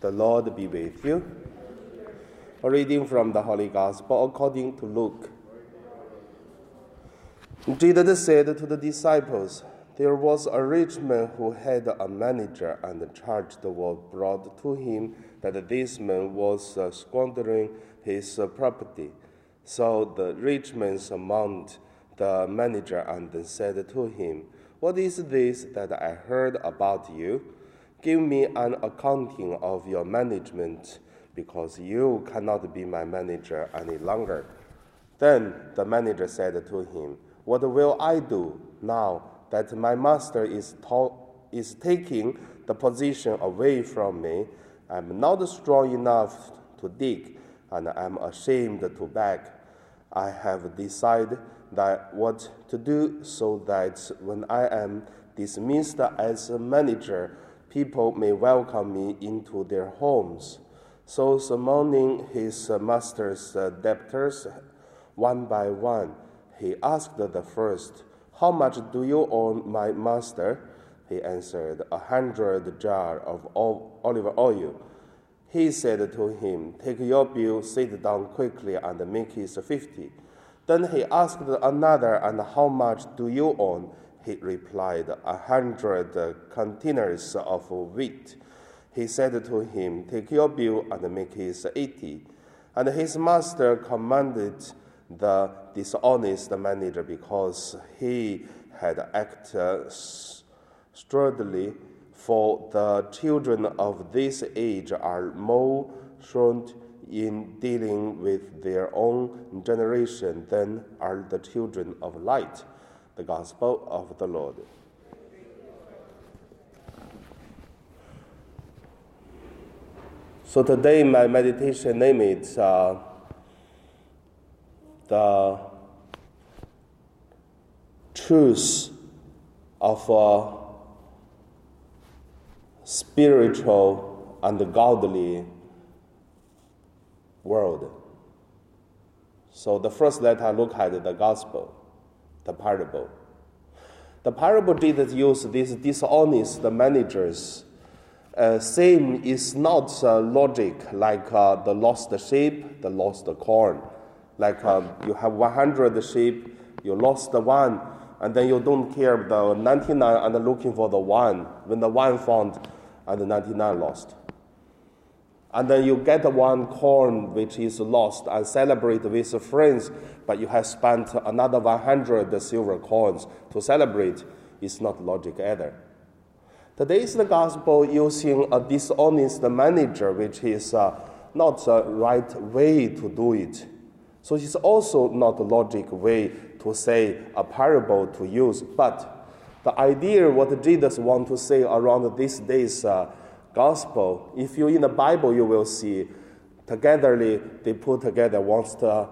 The Lord be with you. A reading from the Holy Gospel according to Luke. Jesus said to the disciples, There was a rich man who had a manager, and charges were brought to him that this man was squandering his property. So the rich man summoned the manager and said to him, What is this that I heard about you? Give me an accounting of your management, because you cannot be my manager any longer. Then the manager said to him, What will I do now that my master is, to- is taking the position away from me? I'm not strong enough to dig, and I'm ashamed to beg. I have decided that what to do so that when I am dismissed as a manager, people may welcome me into their homes. So, summoning his master's debtors one by one, he asked the first, How much do you owe my master? He answered, A hundred jar of olive oil. He said to him, Take your bill, sit down quickly, and make it fifty. Then he asked another, And how much do you own? He replied, A hundred containers of wheat. He said to him, Take your bill and make it eighty. And his master commanded the dishonest manager because he had acted sturdily. For the children of this age are more shrewd in dealing with their own generation than are the children of light. The Gospel of the Lord. So today, my meditation name is uh, the truth of a spiritual and godly world. So the first let us look at the gospel, the parable. The parable Jesus used these dishonest managers. Uh, same is not uh, logic like uh, the lost sheep, the lost corn. Like you have 100 sheep, you lost the one, and then you don't care the 99 and looking for the one. When the one found, and the 99 lost and then you get one corn which is lost and celebrate with friends, but you have spent another 100 silver coins to celebrate, it's not logic either. Today's the gospel using a dishonest manager, which is uh, not the right way to do it. So it's also not a logic way to say a parable to use. But the idea what Jesus want to say around these days uh, gospel, if you in the Bible, you will see togetherly they put together wants to,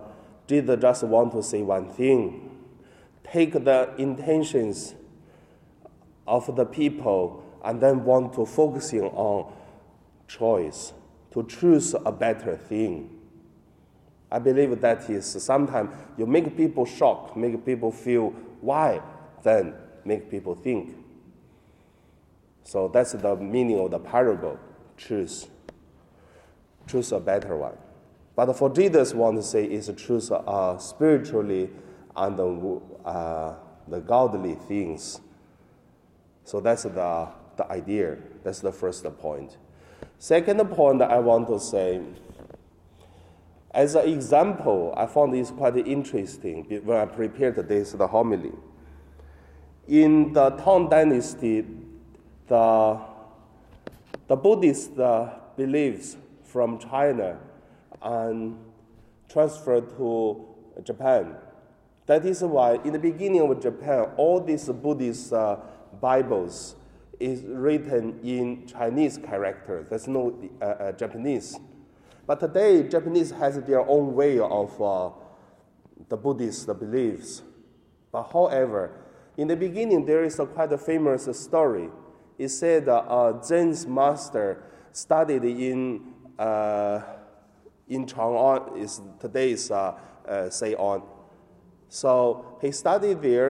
Jesus just want to say one thing. Take the intentions of the people and then want to focusing on choice, to choose a better thing. I believe that is sometimes you make people shock, make people feel why, then make people think. So that's the meaning of the parable. Choose. Choose a better one. But for Jesus, want to say is choose uh, spiritually and uh, the godly things. So that's the, the idea. That's the first point. Second point I want to say, as an example, I found this quite interesting when I prepared this the homily. In the Tang Dynasty, the, the Buddhist uh, beliefs from China and transferred to Japan. That is why, in the beginning of Japan, all these Buddhist uh, Bibles is written in Chinese characters. There's no uh, uh, Japanese. But today, Japanese has their own way of uh, the Buddhist beliefs. But however, in the beginning, there is a quite a famous story it said uh, Zen's master studied in uh, in Chang'an, is today's uh, uh, Saigon. So he studied there,